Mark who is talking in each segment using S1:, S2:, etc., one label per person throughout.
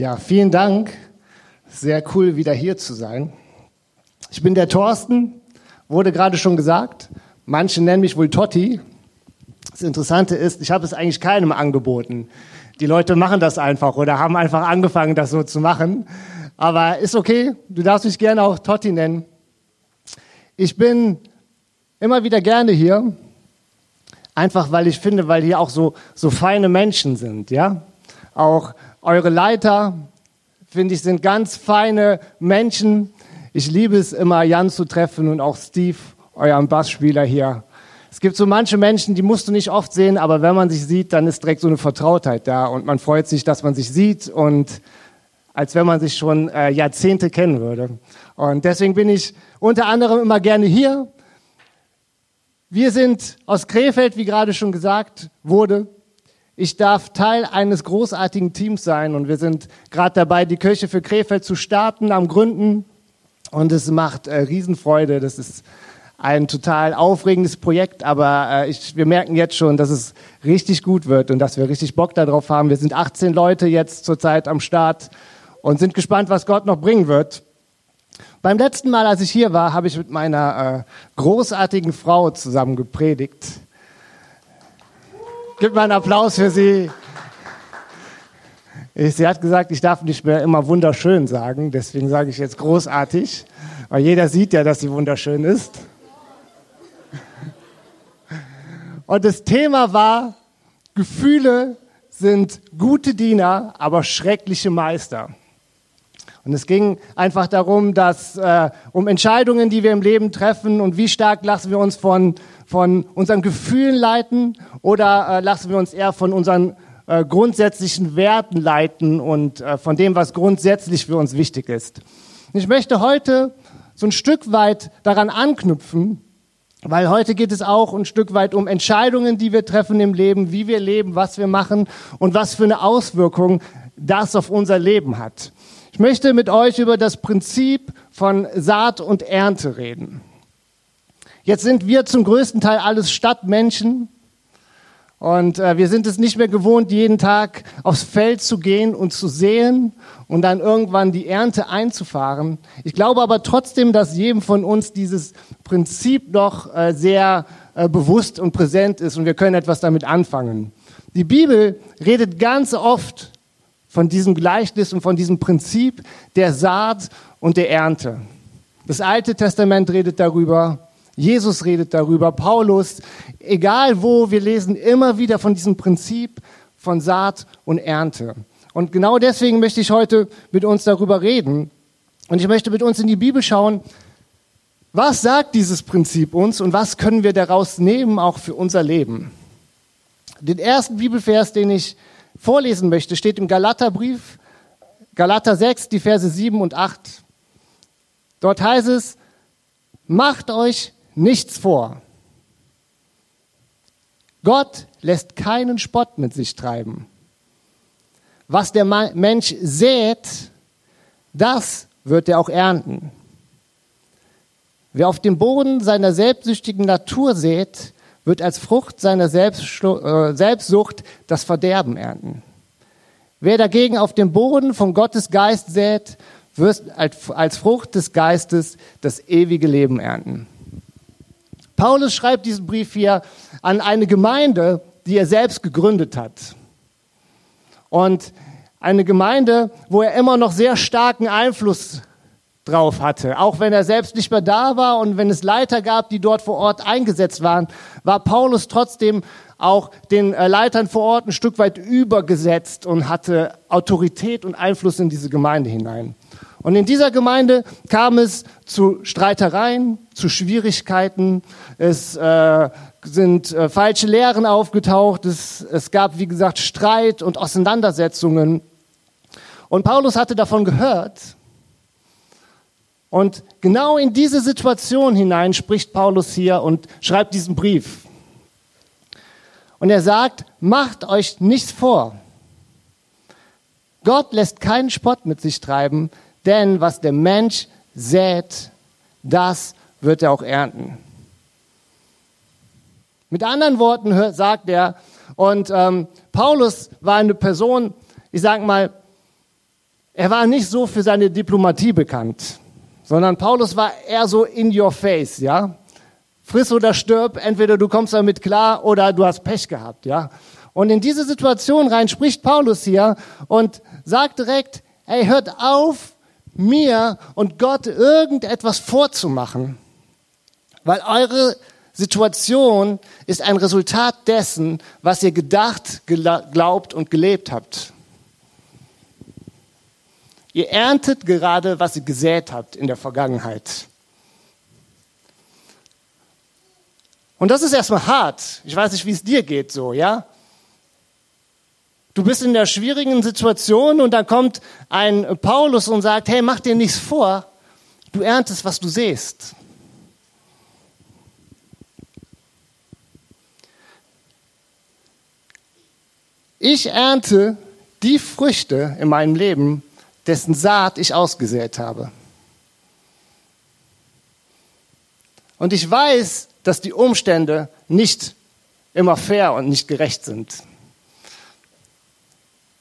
S1: Ja, vielen Dank. Sehr cool, wieder hier zu sein. Ich bin der Thorsten, wurde gerade schon gesagt. Manche nennen mich wohl Totti. Das Interessante ist, ich habe es eigentlich keinem angeboten. Die Leute machen das einfach oder haben einfach angefangen, das so zu machen. Aber ist okay, du darfst mich gerne auch Totti nennen. Ich bin immer wieder gerne hier, einfach weil ich finde, weil hier auch so, so feine Menschen sind, ja. Auch eure Leiter, finde ich, sind ganz feine Menschen. Ich liebe es immer, Jan zu treffen und auch Steve, euren Bassspieler hier. Es gibt so manche Menschen, die musst du nicht oft sehen, aber wenn man sich sieht, dann ist direkt so eine Vertrautheit da und man freut sich, dass man sich sieht und als wenn man sich schon äh, Jahrzehnte kennen würde. Und deswegen bin ich unter anderem immer gerne hier. Wir sind aus Krefeld, wie gerade schon gesagt wurde. Ich darf Teil eines großartigen Teams sein und wir sind gerade dabei, die Kirche für Krefeld zu starten, am Gründen. Und es macht äh, Riesenfreude. Das ist ein total aufregendes Projekt, aber äh, ich, wir merken jetzt schon, dass es richtig gut wird und dass wir richtig Bock darauf haben. Wir sind 18 Leute jetzt zurzeit am Start und sind gespannt, was Gott noch bringen wird. Beim letzten Mal, als ich hier war, habe ich mit meiner äh, großartigen Frau zusammen gepredigt. Gib mal einen Applaus für sie. Sie hat gesagt, ich darf nicht mehr immer wunderschön sagen, deswegen sage ich jetzt großartig, weil jeder sieht ja, dass sie wunderschön ist. Und das Thema war, Gefühle sind gute Diener, aber schreckliche Meister. Und es ging einfach darum, dass äh, um Entscheidungen, die wir im Leben treffen und wie stark lassen wir uns von von unseren Gefühlen leiten oder äh, lassen wir uns eher von unseren äh, grundsätzlichen Werten leiten und äh, von dem, was grundsätzlich für uns wichtig ist. Ich möchte heute so ein Stück weit daran anknüpfen, weil heute geht es auch ein Stück weit um Entscheidungen, die wir treffen im Leben, wie wir leben, was wir machen und was für eine Auswirkung das auf unser Leben hat. Ich möchte mit euch über das Prinzip von Saat und Ernte reden. Jetzt sind wir zum größten Teil alles Stadtmenschen und äh, wir sind es nicht mehr gewohnt, jeden Tag aufs Feld zu gehen und zu säen und dann irgendwann die Ernte einzufahren. Ich glaube aber trotzdem, dass jedem von uns dieses Prinzip noch äh, sehr äh, bewusst und präsent ist und wir können etwas damit anfangen. Die Bibel redet ganz oft von diesem Gleichnis und von diesem Prinzip der Saat und der Ernte. Das Alte Testament redet darüber, Jesus redet darüber, Paulus, egal wo, wir lesen immer wieder von diesem Prinzip von Saat und Ernte. Und genau deswegen möchte ich heute mit uns darüber reden. Und ich möchte mit uns in die Bibel schauen, was sagt dieses Prinzip uns und was können wir daraus nehmen, auch für unser Leben. Den ersten Bibelvers, den ich vorlesen möchte, steht im Galaterbrief, Galater 6, die Verse 7 und 8. Dort heißt es, macht euch nichts vor. Gott lässt keinen Spott mit sich treiben. Was der Mensch sät, das wird er auch ernten. Wer auf dem Boden seiner selbstsüchtigen Natur sät, wird als Frucht seiner äh, Selbstsucht das Verderben ernten. Wer dagegen auf dem Boden von Gottes Geist sät, wird als Frucht des Geistes das ewige Leben ernten. Paulus schreibt diesen Brief hier an eine Gemeinde, die er selbst gegründet hat. Und eine Gemeinde, wo er immer noch sehr starken Einfluss drauf hatte. Auch wenn er selbst nicht mehr da war und wenn es Leiter gab, die dort vor Ort eingesetzt waren, war Paulus trotzdem auch den äh, Leitern vor Ort ein Stück weit übergesetzt und hatte Autorität und Einfluss in diese Gemeinde hinein. Und in dieser Gemeinde kam es zu Streitereien, zu Schwierigkeiten. Es äh, sind äh, falsche Lehren aufgetaucht. Es, es gab, wie gesagt, Streit und Auseinandersetzungen. Und Paulus hatte davon gehört. Und genau in diese Situation hinein spricht Paulus hier und schreibt diesen Brief. Und er sagt, macht euch nichts vor. Gott lässt keinen Spott mit sich treiben, denn was der Mensch sät, das wird er auch ernten. Mit anderen Worten sagt er, und ähm, Paulus war eine Person, ich sage mal, er war nicht so für seine Diplomatie bekannt, sondern Paulus war eher so in your face, ja. Friss oder stirb, entweder du kommst damit klar oder du hast Pech gehabt, ja. Und in diese Situation rein spricht Paulus hier und sagt direkt, hey, hört auf, mir und Gott irgendetwas vorzumachen, weil eure Situation ist ein Resultat dessen, was ihr gedacht, geglaubt und gelebt habt. Ihr erntet gerade, was ihr gesät habt in der Vergangenheit. Und das ist erstmal hart. Ich weiß nicht, wie es dir geht so, ja? Du bist in der schwierigen Situation und dann kommt ein Paulus und sagt, hey, mach dir nichts vor. Du erntest, was du siehst. Ich ernte die Früchte in meinem Leben, dessen Saat ich ausgesät habe. Und ich weiß, dass die Umstände nicht immer fair und nicht gerecht sind.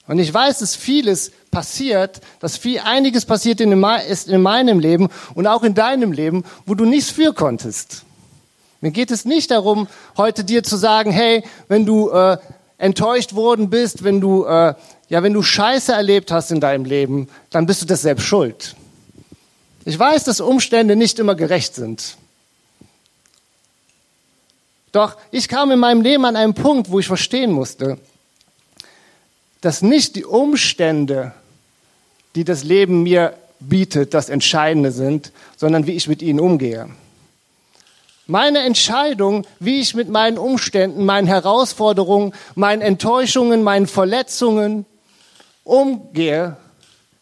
S1: Und ich weiß, dass vieles passiert, dass viel, einiges passiert in, ist in meinem Leben und auch in deinem Leben, wo du nichts für konntest. Mir geht es nicht darum, heute dir zu sagen, hey, wenn du äh, enttäuscht worden bist, wenn du äh, ja, wenn du Scheiße erlebt hast in deinem Leben, dann bist du das selbst schuld. Ich weiß, dass Umstände nicht immer gerecht sind. Doch ich kam in meinem Leben an einen Punkt, wo ich verstehen musste, dass nicht die Umstände, die das Leben mir bietet, das Entscheidende sind, sondern wie ich mit ihnen umgehe. Meine Entscheidung, wie ich mit meinen Umständen, meinen Herausforderungen, meinen Enttäuschungen, meinen Verletzungen, umgehe,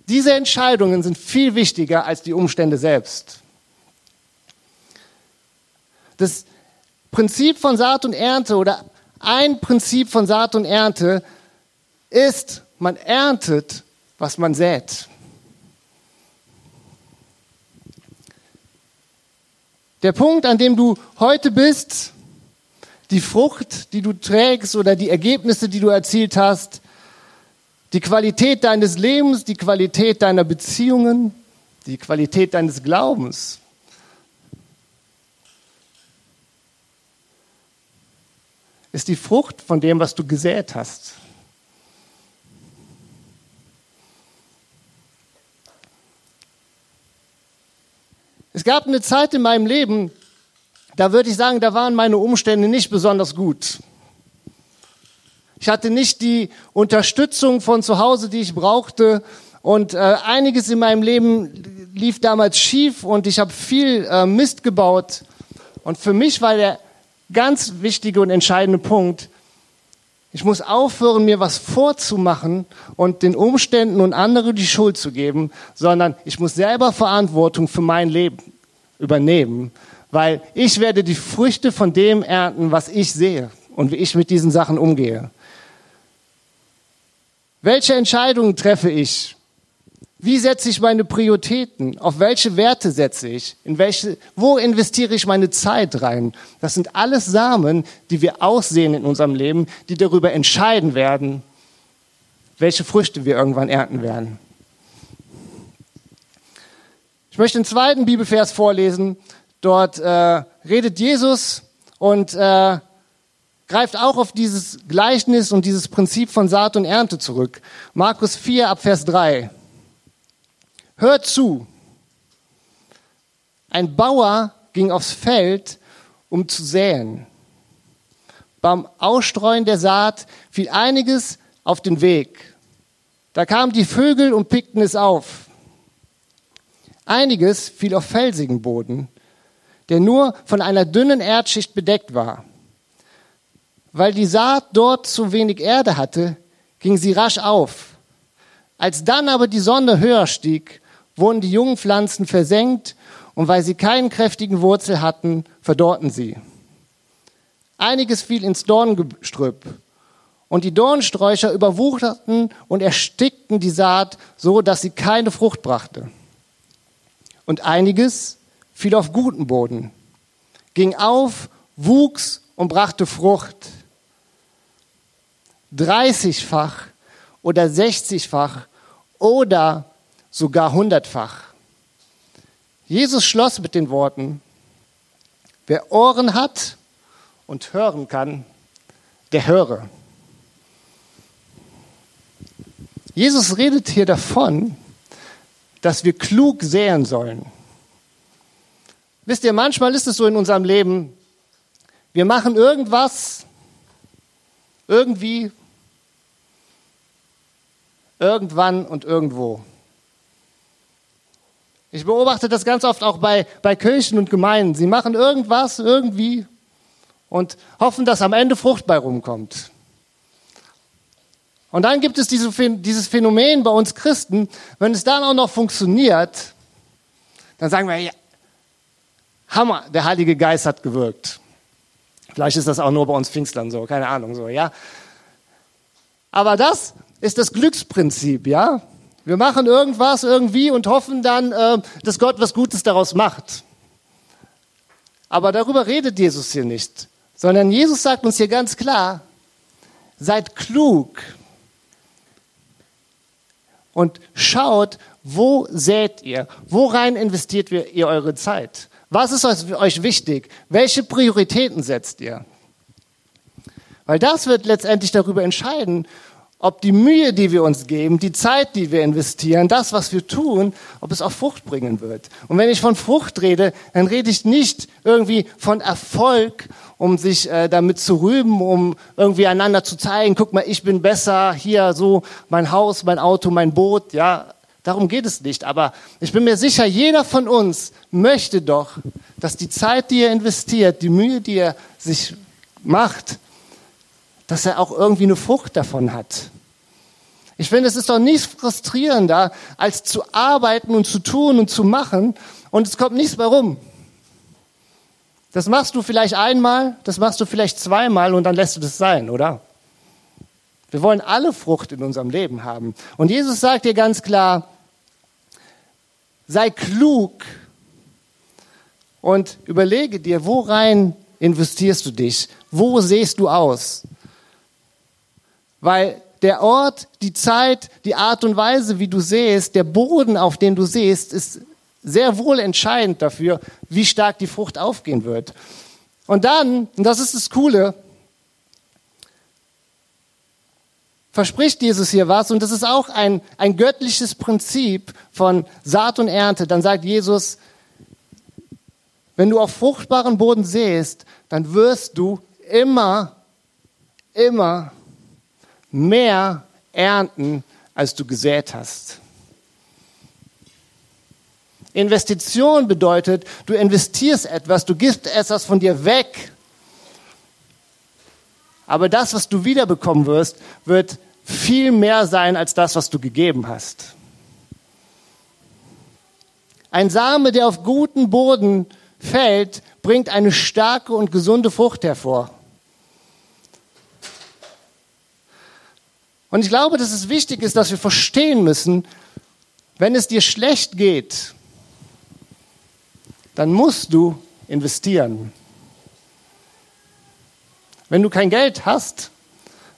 S1: diese Entscheidungen sind viel wichtiger als die Umstände selbst. Das Prinzip von Saat und Ernte oder ein Prinzip von Saat und Ernte ist, man erntet, was man sät. Der Punkt, an dem du heute bist, die Frucht, die du trägst oder die Ergebnisse, die du erzielt hast, die Qualität deines Lebens, die Qualität deiner Beziehungen, die Qualität deines Glaubens. Ist die Frucht von dem, was du gesät hast. Gab eine Zeit in meinem Leben, da würde ich sagen, da waren meine Umstände nicht besonders gut. Ich hatte nicht die Unterstützung von zu Hause, die ich brauchte. Und äh, einiges in meinem Leben lief damals schief und ich habe viel äh, Mist gebaut. Und für mich war der ganz wichtige und entscheidende Punkt, ich muss aufhören, mir was vorzumachen und den Umständen und anderen die Schuld zu geben, sondern ich muss selber Verantwortung für mein Leben übernehmen, weil ich werde die Früchte von dem ernten, was ich sehe und wie ich mit diesen Sachen umgehe. Welche Entscheidungen treffe ich? Wie setze ich meine Prioritäten? Auf welche Werte setze ich? In welche, wo investiere ich meine Zeit rein? Das sind alles Samen, die wir aussehen in unserem Leben, die darüber entscheiden werden, welche Früchte wir irgendwann ernten werden. Ich möchte den zweiten Bibelvers vorlesen. Dort äh, redet Jesus und äh, greift auch auf dieses Gleichnis und dieses Prinzip von Saat und Ernte zurück. Markus 4 ab Vers 3. Hört zu. Ein Bauer ging aufs Feld, um zu säen. Beim Ausstreuen der Saat fiel einiges auf den Weg. Da kamen die Vögel und pickten es auf. Einiges fiel auf felsigen Boden, der nur von einer dünnen Erdschicht bedeckt war. Weil die Saat dort zu wenig Erde hatte, ging sie rasch auf. Als dann aber die Sonne höher stieg, wurden die jungen Pflanzen versenkt und weil sie keinen kräftigen Wurzel hatten, verdorrten sie. Einiges fiel ins Dorngestrüpp und die Dornsträucher überwucherten und erstickten die Saat, so dass sie keine Frucht brachte. Und einiges fiel auf guten Boden, ging auf, wuchs und brachte Frucht. 30-fach oder 60-fach oder sogar hundertfach. Jesus schloss mit den Worten, wer Ohren hat und hören kann, der höre. Jesus redet hier davon, dass wir klug säen sollen. Wisst ihr, manchmal ist es so in unserem Leben, wir machen irgendwas, irgendwie, irgendwann und irgendwo. Ich beobachte das ganz oft auch bei, bei Kirchen und Gemeinden. Sie machen irgendwas, irgendwie und hoffen, dass am Ende Frucht bei rumkommt. Und dann gibt es diese, dieses Phänomen bei uns Christen, wenn es dann auch noch funktioniert, dann sagen wir, ja, Hammer, der Heilige Geist hat gewirkt. Vielleicht ist das auch nur bei uns Pfingstlern so, keine Ahnung so, ja. Aber das ist das Glücksprinzip, ja. Wir machen irgendwas irgendwie und hoffen dann, äh, dass Gott was Gutes daraus macht. Aber darüber redet Jesus hier nicht, sondern Jesus sagt uns hier ganz klar, seid klug und schaut, wo sät ihr, worein investiert ihr eure Zeit. Was ist euch wichtig? Welche Prioritäten setzt ihr? Weil das wird letztendlich darüber entscheiden, ob die Mühe, die wir uns geben, die Zeit, die wir investieren, das, was wir tun, ob es auch Frucht bringen wird. Und wenn ich von Frucht rede, dann rede ich nicht irgendwie von Erfolg, um sich äh, damit zu rühmen, um irgendwie einander zu zeigen, guck mal, ich bin besser, hier so mein Haus, mein Auto, mein Boot, ja, darum geht es nicht. Aber ich bin mir sicher, jeder von uns möchte doch, dass die Zeit, die er investiert, die Mühe, die er sich macht, dass er auch irgendwie eine Frucht davon hat. Ich finde, es ist doch nichts frustrierender, als zu arbeiten und zu tun und zu machen und es kommt nichts mehr rum. Das machst du vielleicht einmal, das machst du vielleicht zweimal und dann lässt du das sein, oder? Wir wollen alle Frucht in unserem Leben haben. Und Jesus sagt dir ganz klar, sei klug und überlege dir, worein investierst du dich? Wo siehst du aus? Weil der Ort, die Zeit, die Art und Weise, wie du siehst, der Boden, auf dem du siehst, ist sehr wohl entscheidend dafür, wie stark die Frucht aufgehen wird. Und dann, und das ist das Coole, verspricht Jesus hier was, und das ist auch ein, ein göttliches Prinzip von Saat und Ernte. Dann sagt Jesus, wenn du auf fruchtbaren Boden sähst, dann wirst du immer, immer mehr ernten, als du gesät hast. Investition bedeutet, du investierst etwas, du gibst etwas von dir weg. Aber das, was du wiederbekommen wirst, wird viel mehr sein als das, was du gegeben hast. Ein Same, der auf guten Boden fällt, bringt eine starke und gesunde Frucht hervor. Und ich glaube, dass es wichtig ist, dass wir verstehen müssen, wenn es dir schlecht geht, dann musst du investieren. Wenn du kein Geld hast,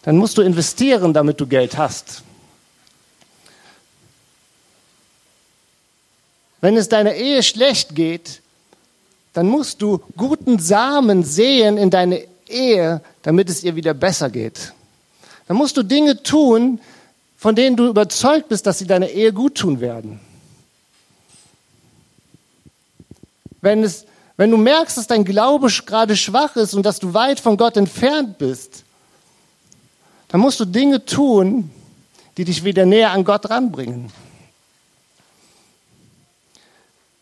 S1: dann musst du investieren, damit du Geld hast. Wenn es deiner Ehe schlecht geht, dann musst du guten Samen säen in deine Ehe, damit es ihr wieder besser geht. Dann musst du Dinge tun, von denen du überzeugt bist, dass sie deiner Ehe gut tun werden. Wenn, es, wenn du merkst, dass dein Glaube gerade schwach ist und dass du weit von Gott entfernt bist, dann musst du Dinge tun, die dich wieder näher an Gott ranbringen.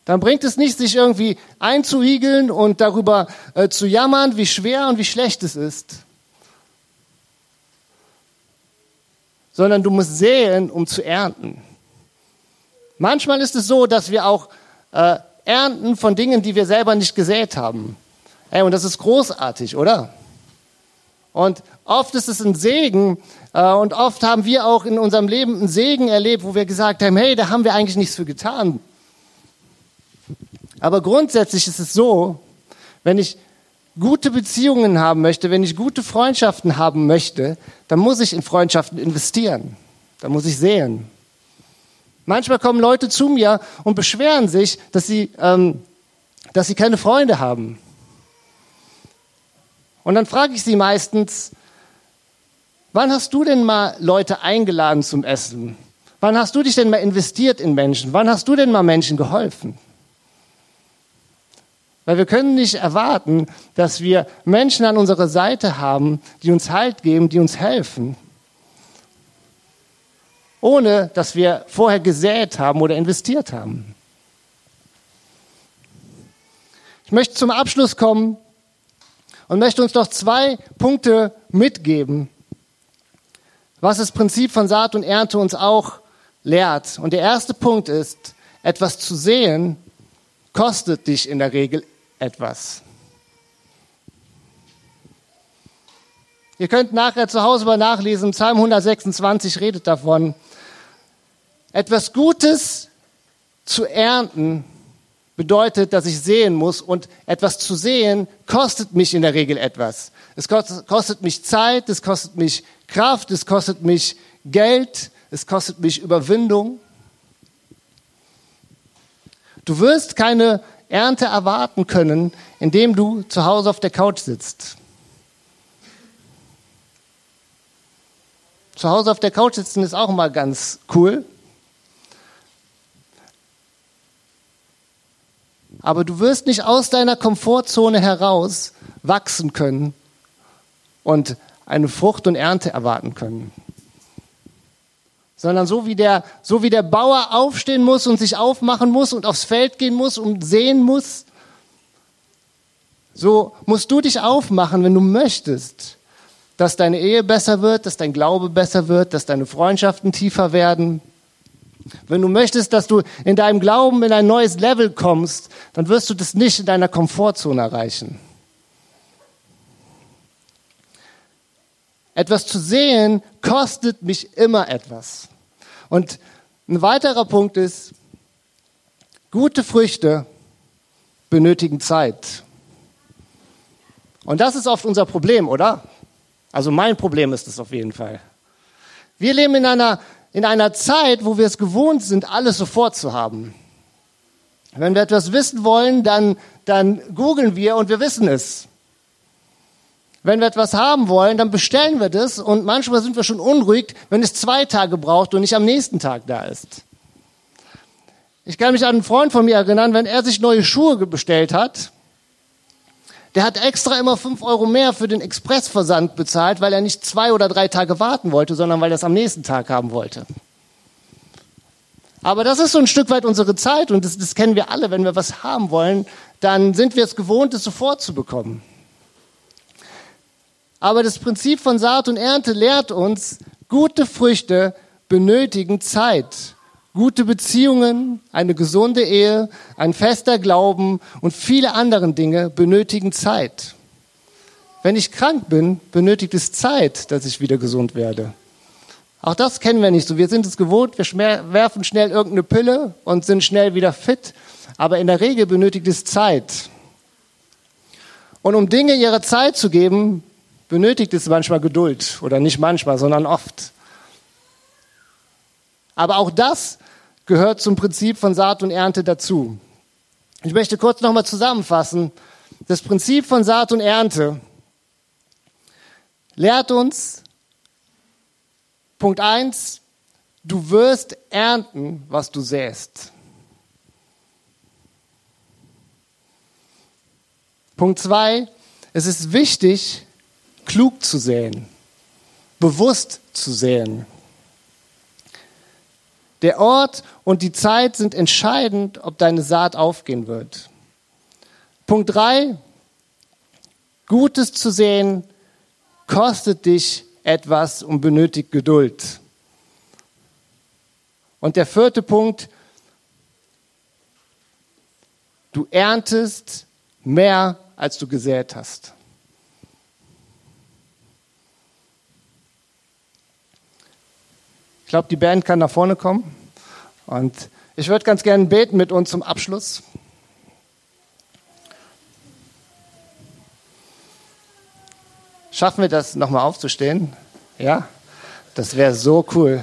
S1: Dann bringt es nicht, sich irgendwie einzuigeln und darüber äh, zu jammern, wie schwer und wie schlecht es ist, sondern du musst säen, um zu ernten. Manchmal ist es so, dass wir auch äh, ernten von Dingen, die wir selber nicht gesät haben. Ey, und das ist großartig, oder? Und oft ist es ein Segen äh, und oft haben wir auch in unserem Leben einen Segen erlebt, wo wir gesagt haben, hey, da haben wir eigentlich nichts für getan. Aber grundsätzlich ist es so, wenn ich gute Beziehungen haben möchte, wenn ich gute Freundschaften haben möchte, dann muss ich in Freundschaften investieren. Da muss ich sehen. Manchmal kommen Leute zu mir und beschweren sich, dass sie, ähm, dass sie keine Freunde haben. Und dann frage ich sie meistens, wann hast du denn mal Leute eingeladen zum Essen? Wann hast du dich denn mal investiert in Menschen? Wann hast du denn mal Menschen geholfen? Weil wir können nicht erwarten, dass wir Menschen an unserer Seite haben, die uns Halt geben, die uns helfen, ohne dass wir vorher gesät haben oder investiert haben. Ich möchte zum Abschluss kommen und möchte uns noch zwei Punkte mitgeben, was das Prinzip von Saat und Ernte uns auch lehrt. Und der erste Punkt ist, etwas zu sehen kostet dich in der Regel etwas. Ihr könnt nachher zu Hause mal nachlesen, Psalm 126 redet davon. Etwas Gutes zu ernten bedeutet, dass ich sehen muss und etwas zu sehen kostet mich in der Regel etwas. Es kostet mich Zeit, es kostet mich Kraft, es kostet mich Geld, es kostet mich Überwindung. Du wirst keine Ernte erwarten können, indem du zu Hause auf der Couch sitzt. Zu Hause auf der Couch sitzen ist auch mal ganz cool. Aber du wirst nicht aus deiner Komfortzone heraus wachsen können und eine Frucht und Ernte erwarten können sondern so wie der, so wie der Bauer aufstehen muss und sich aufmachen muss und aufs Feld gehen muss und sehen muss, so musst du dich aufmachen, wenn du möchtest, dass deine Ehe besser wird, dass dein Glaube besser wird, dass deine Freundschaften tiefer werden. Wenn du möchtest, dass du in deinem Glauben in ein neues Level kommst, dann wirst du das nicht in deiner Komfortzone erreichen. Etwas zu sehen kostet mich immer etwas. Und ein weiterer Punkt ist, gute Früchte benötigen Zeit. Und das ist oft unser Problem, oder? Also mein Problem ist es auf jeden Fall. Wir leben in einer, in einer Zeit, wo wir es gewohnt sind, alles sofort zu haben. Wenn wir etwas wissen wollen, dann, dann googeln wir und wir wissen es. Wenn wir etwas haben wollen, dann bestellen wir das und manchmal sind wir schon unruhig, wenn es zwei Tage braucht und nicht am nächsten Tag da ist. Ich kann mich an einen Freund von mir erinnern, wenn er sich neue Schuhe bestellt hat, der hat extra immer fünf Euro mehr für den Expressversand bezahlt, weil er nicht zwei oder drei Tage warten wollte, sondern weil er es am nächsten Tag haben wollte. Aber das ist so ein Stück weit unsere Zeit und das, das kennen wir alle. Wenn wir was haben wollen, dann sind wir es gewohnt, es sofort zu bekommen. Aber das Prinzip von Saat und Ernte lehrt uns, gute Früchte benötigen Zeit. Gute Beziehungen, eine gesunde Ehe, ein fester Glauben und viele andere Dinge benötigen Zeit. Wenn ich krank bin, benötigt es Zeit, dass ich wieder gesund werde. Auch das kennen wir nicht so. Wir sind es gewohnt, wir werfen schnell irgendeine Pille und sind schnell wieder fit. Aber in der Regel benötigt es Zeit. Und um Dinge ihre Zeit zu geben, benötigt es manchmal Geduld oder nicht manchmal, sondern oft. Aber auch das gehört zum Prinzip von Saat und Ernte dazu. Ich möchte kurz nochmal zusammenfassen. Das Prinzip von Saat und Ernte lehrt uns, Punkt eins: du wirst ernten, was du säst. Punkt zwei: es ist wichtig, klug zu säen, bewusst zu säen. Der Ort und die Zeit sind entscheidend, ob deine Saat aufgehen wird. Punkt drei: Gutes zu säen kostet dich etwas und benötigt Geduld. Und der vierte Punkt, du erntest mehr, als du gesät hast. Ich glaube, die Band kann nach vorne kommen. Und ich würde ganz gerne beten mit uns zum Abschluss. Schaffen wir das, nochmal aufzustehen? Ja? Das wäre so cool.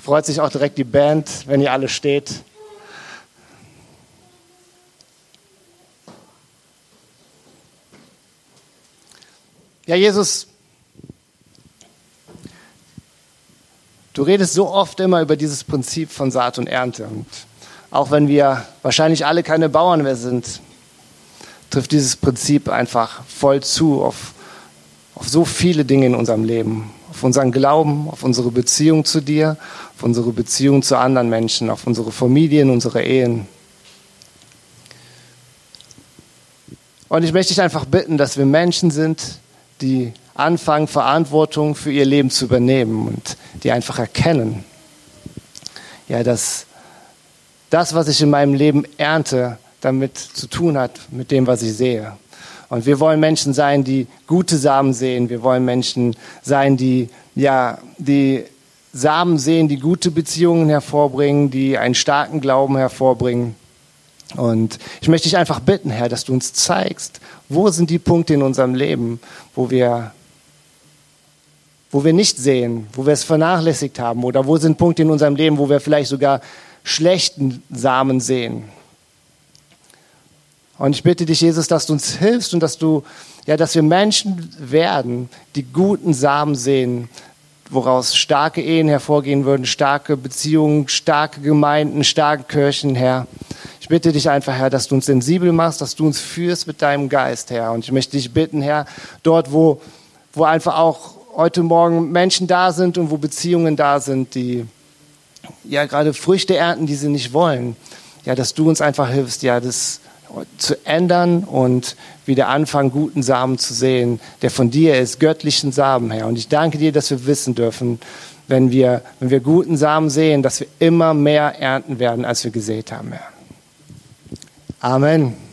S1: Freut sich auch direkt die Band, wenn ihr alle steht. Ja, Jesus, du redest so oft immer über dieses Prinzip von Saat und Ernte. Und auch wenn wir wahrscheinlich alle keine Bauern mehr sind, trifft dieses Prinzip einfach voll zu auf, auf so viele Dinge in unserem Leben. Auf unseren Glauben, auf unsere Beziehung zu dir, auf unsere Beziehung zu anderen Menschen, auf unsere Familien, unsere Ehen. Und ich möchte dich einfach bitten, dass wir Menschen sind, die anfangen, Verantwortung für ihr Leben zu übernehmen und die einfach erkennen, ja, dass das, was ich in meinem Leben ernte, damit zu tun hat, mit dem, was ich sehe. Und wir wollen Menschen sein, die gute Samen sehen. Wir wollen Menschen sein, die, ja, die Samen sehen, die gute Beziehungen hervorbringen, die einen starken Glauben hervorbringen. Und ich möchte dich einfach bitten, Herr, dass du uns zeigst, wo sind die Punkte in unserem Leben, wo wir, wo wir nicht sehen, wo wir es vernachlässigt haben, oder wo sind Punkte in unserem Leben, wo wir vielleicht sogar schlechten Samen sehen. Und ich bitte dich, Jesus, dass du uns hilfst und dass du, ja, dass wir Menschen werden, die guten Samen sehen, woraus starke Ehen hervorgehen würden, starke Beziehungen, starke Gemeinden, starke Kirchen, Herr. Ich bitte dich einfach, Herr, dass du uns sensibel machst, dass du uns führst mit deinem Geist, Herr. Und ich möchte dich bitten, Herr, dort, wo, wo einfach auch heute Morgen Menschen da sind und wo Beziehungen da sind, die ja gerade Früchte ernten, die sie nicht wollen, ja, dass du uns einfach hilfst, ja, das zu ändern und wieder anfangen, guten Samen zu sehen, der von dir ist, göttlichen Samen, Herr. Und ich danke dir, dass wir wissen dürfen, wenn wir, wenn wir guten Samen sehen, dass wir immer mehr ernten werden, als wir gesät haben, Herr. Amen.